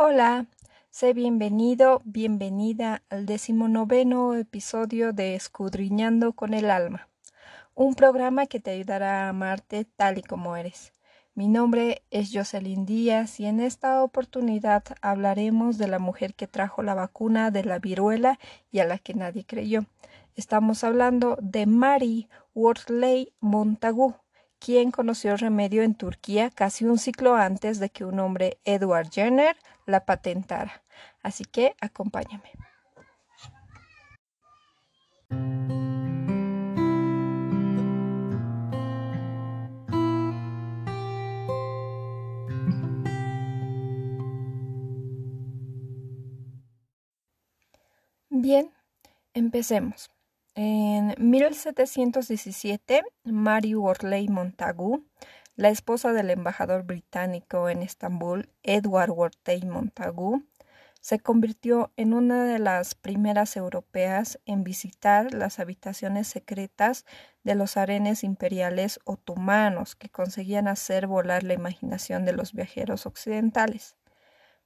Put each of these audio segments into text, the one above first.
Hola, sé bienvenido, bienvenida al decimonoveno episodio de Escudriñando con el Alma, un programa que te ayudará a amarte tal y como eres. Mi nombre es Jocelyn Díaz y en esta oportunidad hablaremos de la mujer que trajo la vacuna de la viruela y a la que nadie creyó. Estamos hablando de Mary Wortley Montagu, quien conoció el remedio en Turquía casi un ciclo antes de que un hombre, Edward Jenner, la patentara. Así que acompáñame. Bien, empecemos. En 1717, Mary Wortley Montagu, la esposa del embajador británico en Estambul, Edward Wortley Montagu, se convirtió en una de las primeras europeas en visitar las habitaciones secretas de los arenes imperiales otomanos que conseguían hacer volar la imaginación de los viajeros occidentales.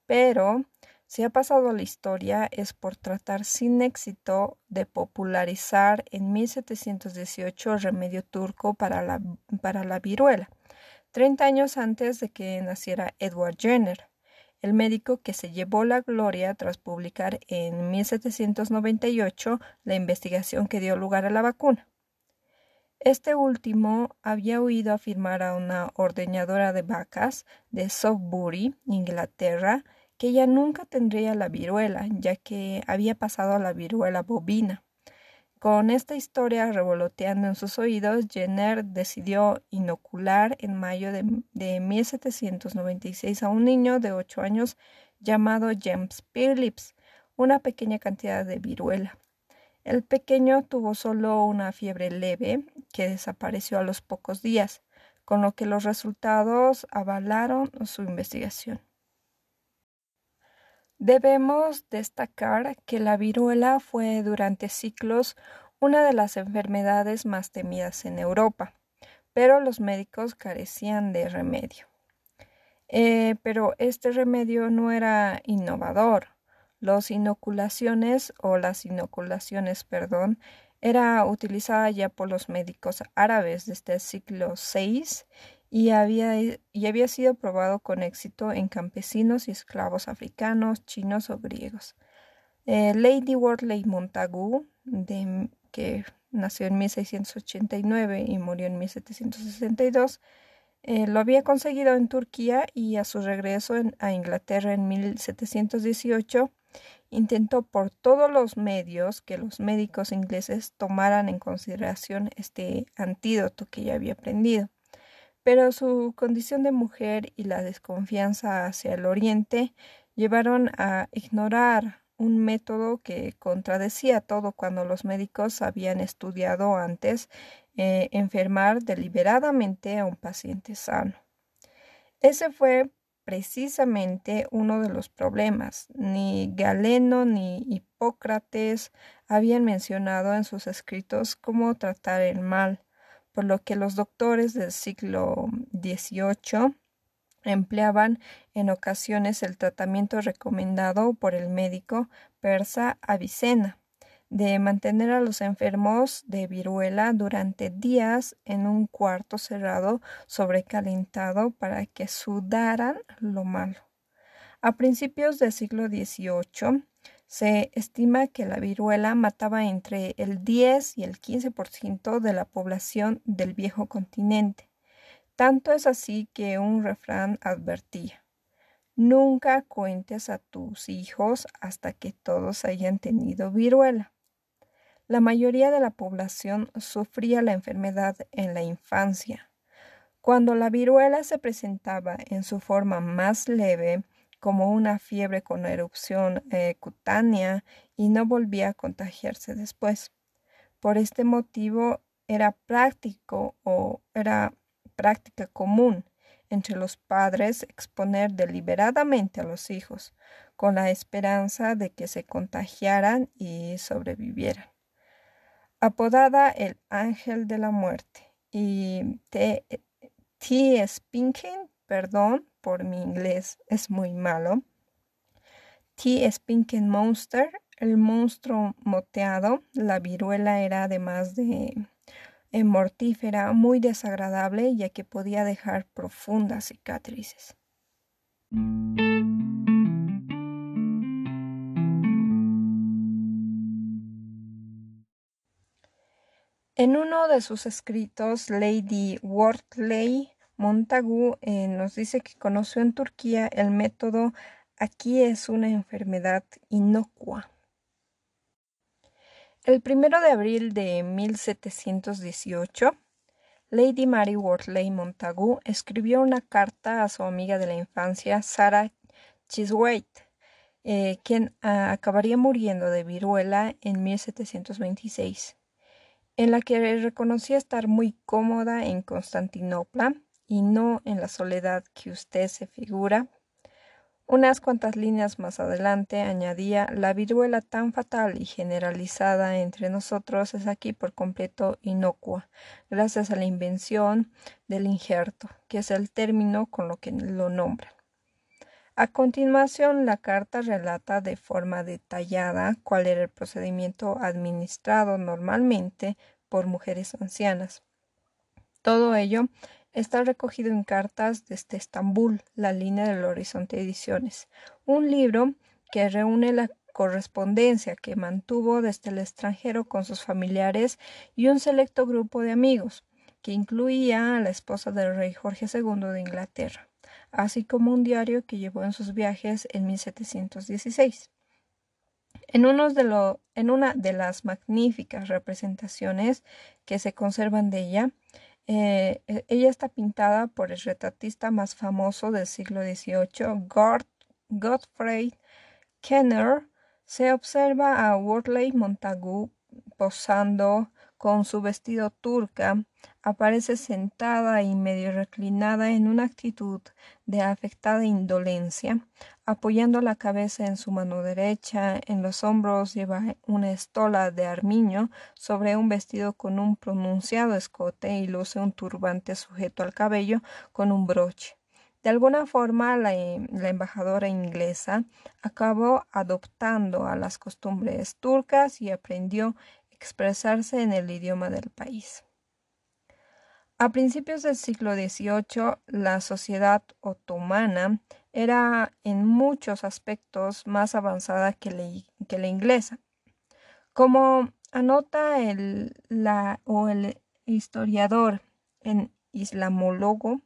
Pero si ha pasado a la historia es por tratar sin éxito de popularizar en 1718 el remedio turco para la, viruela, 30 años antes de que naciera Edward Jenner, el médico que se llevó la gloria tras publicar en 1798 la investigación que dio lugar a la vacuna. Este último había oído afirmar a una ordeñadora de vacas de Softbury, Inglaterra, que ella nunca tendría la viruela, ya que había pasado a la viruela bovina. Con esta historia revoloteando en sus oídos, Jenner decidió inocular en mayo de, de 1796 a un niño de ocho años llamado James Phillips una pequeña cantidad de viruela. El pequeño tuvo solo una fiebre leve que desapareció a los pocos días, con lo que los resultados avalaron su investigación. Debemos destacar que la viruela fue durante siglos una de las enfermedades más temidas en Europa, pero los médicos carecían de remedio. Eh, pero este remedio no era innovador. Las inoculaciones o las inoculaciones, perdón, era utilizada ya por los médicos árabes desde el siglo VI y había, y había sido probado con éxito en campesinos y esclavos africanos, chinos o griegos. Eh, Lady Wortley Montagu, que nació en 1689 y murió en 1762, eh, lo había conseguido en Turquía y a su regreso a Inglaterra en 1718 intentó por todos los medios que los médicos ingleses tomaran en consideración este antídoto que ya había aprendido pero su condición de mujer y la desconfianza hacia el Oriente llevaron a ignorar un método que contradecía todo cuando los médicos habían estudiado antes eh, enfermar deliberadamente a un paciente sano. Ese fue precisamente uno de los problemas. Ni Galeno ni Hipócrates habían mencionado en sus escritos cómo tratar el mal por lo que los doctores del siglo XVIII empleaban en ocasiones el tratamiento recomendado por el médico persa Avicena de mantener a los enfermos de viruela durante días en un cuarto cerrado sobrecalentado para que sudaran lo malo. A principios del siglo XVIII se estima que la viruela mataba entre el 10 y el 15% de la población del viejo continente. Tanto es así que un refrán advertía Nunca cuentes a tus hijos hasta que todos hayan tenido viruela. La mayoría de la población sufría la enfermedad en la infancia. Cuando la viruela se presentaba en su forma más leve, como una fiebre con erupción eh, cutánea y no volvía a contagiarse después. Por este motivo era práctico o era práctica común entre los padres exponer deliberadamente a los hijos, con la esperanza de que se contagiaran y sobrevivieran. Apodada el ángel de la muerte y T. T. Perdón, por mi inglés es muy malo, T. Spinken Monster, el monstruo moteado. La viruela era además de eh, mortífera, muy desagradable, ya que podía dejar profundas cicatrices. En uno de sus escritos, Lady Wortley Montagu eh, nos dice que conoció en Turquía el método aquí es una enfermedad inocua. El primero de abril de 1718, Lady Mary Wortley Montagu escribió una carta a su amiga de la infancia, Sarah Chiswaite, eh, quien ah, acabaría muriendo de viruela en 1726, en la que reconocía estar muy cómoda en Constantinopla y no en la soledad que usted se figura unas cuantas líneas más adelante añadía la viruela tan fatal y generalizada entre nosotros es aquí por completo inocua, gracias a la invención del injerto, que es el término con lo que lo nombran. A continuación, la carta relata de forma detallada cuál era el procedimiento administrado normalmente por mujeres ancianas. Todo ello Está recogido en cartas desde Estambul, la línea del Horizonte Ediciones, un libro que reúne la correspondencia que mantuvo desde el extranjero con sus familiares y un selecto grupo de amigos, que incluía a la esposa del rey Jorge II de Inglaterra, así como un diario que llevó en sus viajes en 1716. En, de en una de las magníficas representaciones que se conservan de ella, eh, e, ella está pintada por el retratista más famoso del siglo XVIII, Godfrey Kenner. Se observa a Wortley Montagu posando con su vestido turca, aparece sentada y medio reclinada en una actitud de afectada indolencia, apoyando la cabeza en su mano derecha, en los hombros lleva una estola de armiño sobre un vestido con un pronunciado escote y luce un turbante sujeto al cabello con un broche. De alguna forma, la, la, embajadora inglesa acabó adoptando a las costumbres turcas y aprendió expresarse en el idioma del país. A principios del siglo XVIII, la sociedad otomana era en muchos aspectos más avanzada que la, inglesa. Como anota el, el historiador en islamólogo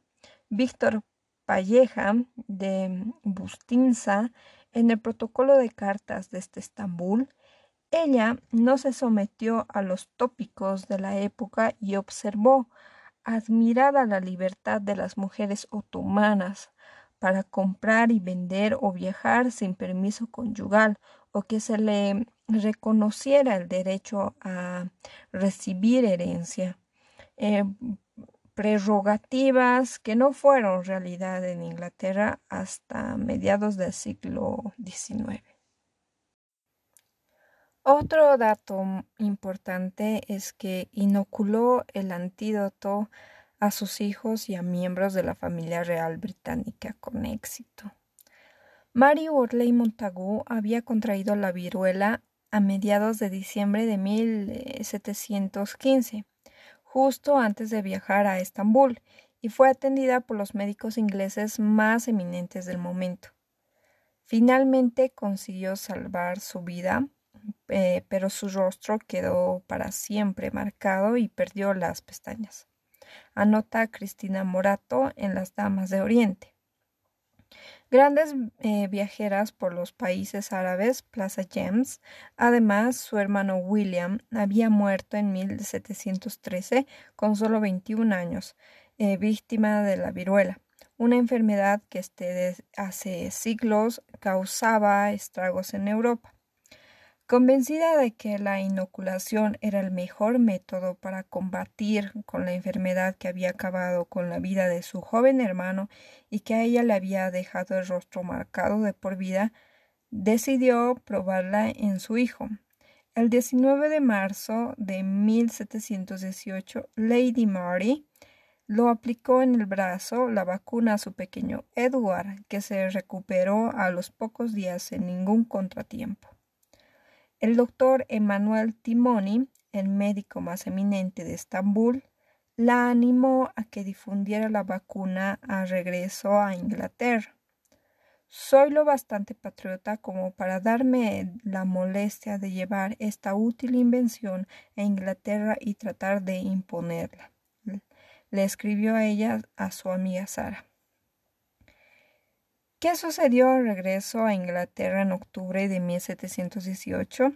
Víctor Palleja de Bustinza en el protocolo de cartas desde Estambul, ella no se sometió a los tópicos de la época y observó admirada la libertad de las mujeres otomanas para comprar y vender o viajar sin permiso conyugal o que se le reconociera el derecho a recibir herencia. Eh, prerrogativas que no fueron realidad en Inglaterra hasta mediados del siglo XIX. Otro dato importante es que inoculó el antídoto a sus hijos y a miembros de la familia real británica con éxito. Mary Wortley Montagu había contraído la viruela a mediados de diciembre de 1715, justo antes de viajar a Estambul, y fue atendida por los médicos ingleses más eminentes del momento. Finalmente consiguió salvar su vida eh, pero su rostro quedó para siempre marcado y perdió las pestañas. Anota Cristina Morato en Las Damas de Oriente. Grandes eh, viajeras por los países árabes, Plaza James. Además, su hermano William había muerto en 1713 con solo 21 años, eh, víctima de la viruela, una enfermedad que desde hace siglos causaba estragos en Europa. Convencida de que la inoculación era el mejor método para combatir con la enfermedad que había acabado con la vida de su joven hermano y que a ella le había dejado el rostro marcado de por vida, decidió probarla en su hijo. El 19 de marzo de 1718, Lady Mary lo aplicó en el brazo la vacuna a su pequeño Edward, que se recuperó a los pocos días sin ningún contratiempo. El doctor Emanuel Timoni, el médico más eminente de Estambul, la animó a que difundiera la vacuna a regreso a Inglaterra. Soy lo bastante patriota como para darme la molestia de llevar esta útil invención a Inglaterra y tratar de imponerla le escribió a ella a su amiga Sara. ¿Qué sucedió al regreso a Inglaterra en octubre de 1718?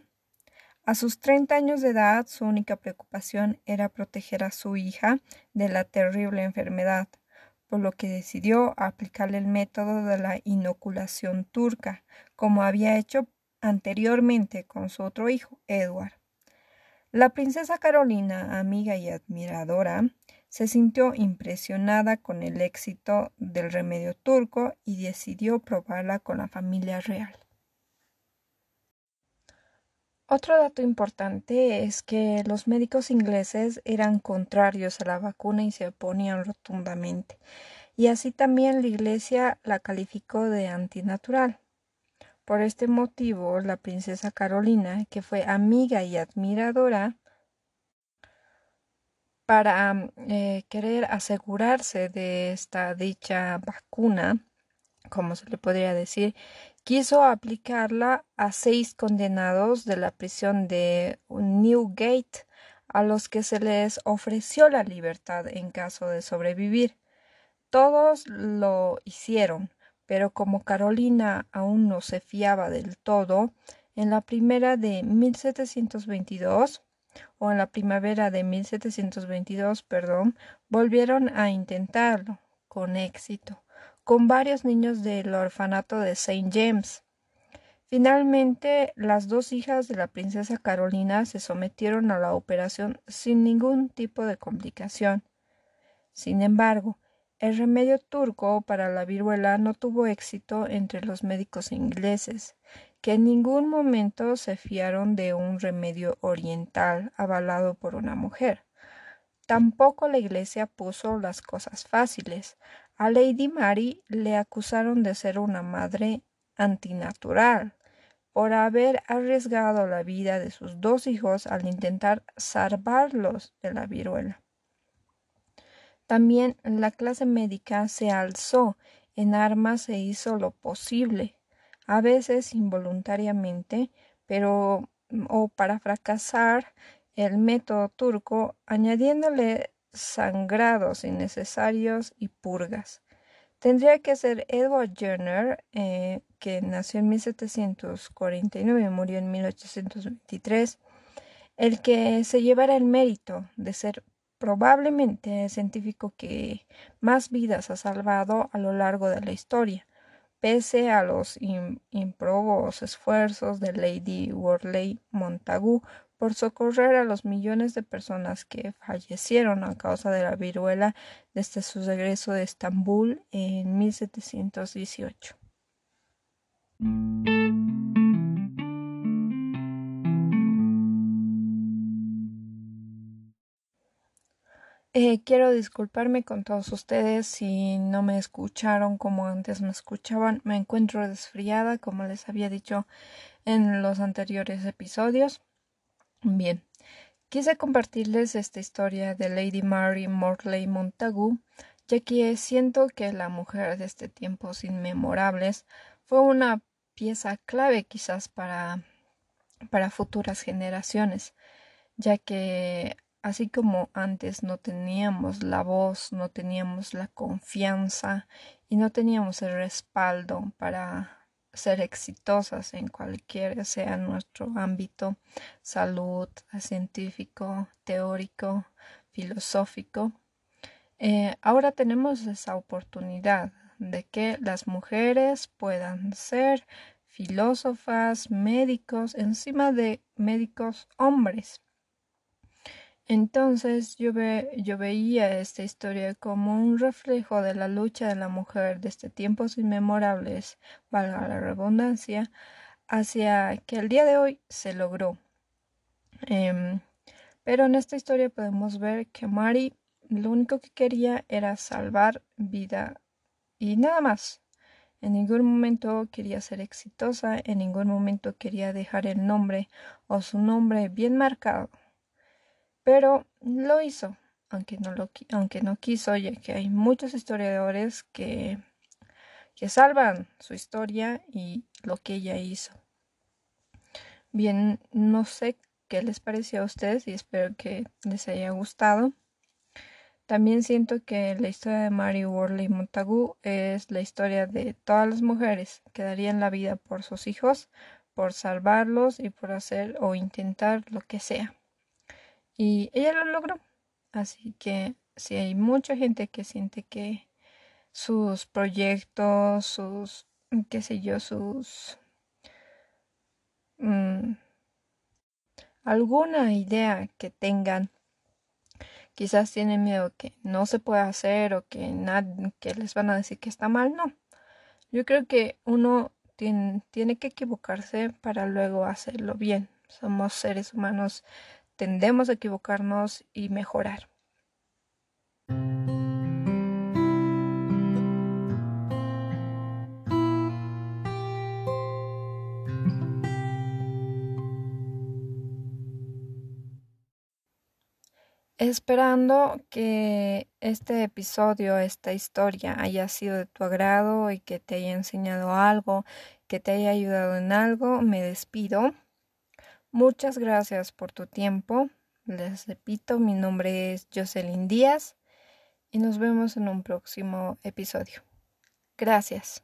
A sus 30 años de edad, su única preocupación era proteger a su hija de la terrible enfermedad, por lo que decidió aplicarle el método de la inoculación turca, como había hecho anteriormente con su otro hijo, Edward. La princesa Carolina, amiga y admiradora, se sintió impresionada con el éxito del remedio turco y decidió probarla con la familia real. Otro dato importante es que los médicos ingleses eran contrarios a la vacuna y se oponían rotundamente, y así también la Iglesia la calificó de antinatural. Por este motivo, la princesa Carolina, que fue amiga y admiradora para eh, querer asegurarse de esta dicha vacuna, como se le podría decir, quiso aplicarla a seis condenados de la prisión de Newgate, a los que se les ofreció la libertad en caso de sobrevivir. Todos lo hicieron, pero como Carolina aún no se fiaba del todo, en la primera de 1722 o en la primavera de 1722, perdón, volvieron a intentarlo, con éxito, con varios niños del orfanato de St. James. Finalmente, las dos hijas de la princesa Carolina se sometieron a la operación sin ningún tipo de complicación. Sin embargo, el remedio turco para la viruela no tuvo éxito entre los médicos ingleses, que en ningún momento se fiaron de un remedio oriental avalado por una mujer. Tampoco la Iglesia puso las cosas fáciles. A Lady Mary le acusaron de ser una madre antinatural por haber arriesgado la vida de sus dos hijos al intentar salvarlos de la viruela. También la clase médica se alzó en armas e hizo lo posible a veces involuntariamente, pero mm, o para fracasar el método turco, añadiéndole sangrados innecesarios y purgas. Tendría que ser Edward Jenner, eh, que nació en 1749 y murió en 1823, el que se llevara el mérito de ser probablemente el científico que más vidas ha salvado a lo largo de la historia pese a los improbos esfuerzos de Lady Worley Montagu por socorrer a los millones de personas que fallecieron a causa de la viruela desde su regreso de Estambul en 1718. Eh, quiero disculparme con todos ustedes si no me escucharon como antes me escuchaban. Me encuentro desfriada, como les había dicho en los anteriores episodios. Bien, quise compartirles esta historia de Lady Mary Morley Montagu, ya que siento que la mujer de este tiempos inmemorables fue una pieza clave quizás para, para futuras generaciones, ya que así como antes no teníamos la voz, no teníamos la confianza y no teníamos el respaldo para ser exitosas en cualquier sea nuestro ámbito, salud, científico, teórico, filosófico, eh, ahora tenemos esa oportunidad de que las mujeres puedan ser filósofas, médicos, encima de médicos hombres. Entonces yo, yo veía esta historia como un reflejo de la lucha de la mujer desde tiempos inmemorables, valga la redundancia, hacia que el día de hoy se logró. Em, pero en esta historia podemos ver que Mari lo único que quería era salvar vida y nada más. En ningún momento quería ser exitosa, en ningún momento quería dejar el nombre o su nombre bien marcado. Pero lo hizo, aunque no, lo, aunque no quiso, ya que hay muchos historiadores que, que salvan su historia y lo que ella hizo. Bien, no sé qué les pareció a ustedes y espero que les haya gustado. También siento que la historia de Mary Worley Montagu es la historia de todas las mujeres que darían la vida por sus hijos, por salvarlos y por hacer o intentar lo que sea. Y ella lo logró. Así que si hay mucha gente que siente que sus proyectos, sus, qué sé yo, sus... Mm, alguna idea que tengan quizás tienen miedo que no se pueda hacer o que, que les van a decir que está mal, no. Yo creo que uno tiene, tiene que equivocarse para luego hacerlo bien. Somos seres humanos, tendemos a equivocarnos y mejorar. Esperando que este episodio, esta historia haya sido de tu agrado y que te haya enseñado algo, que te haya ayudado en algo, me despido. Muchas gracias por tu tiempo. Les repito, mi nombre es Jocelyn Díaz y nos vemos en un próximo episodio. Gracias.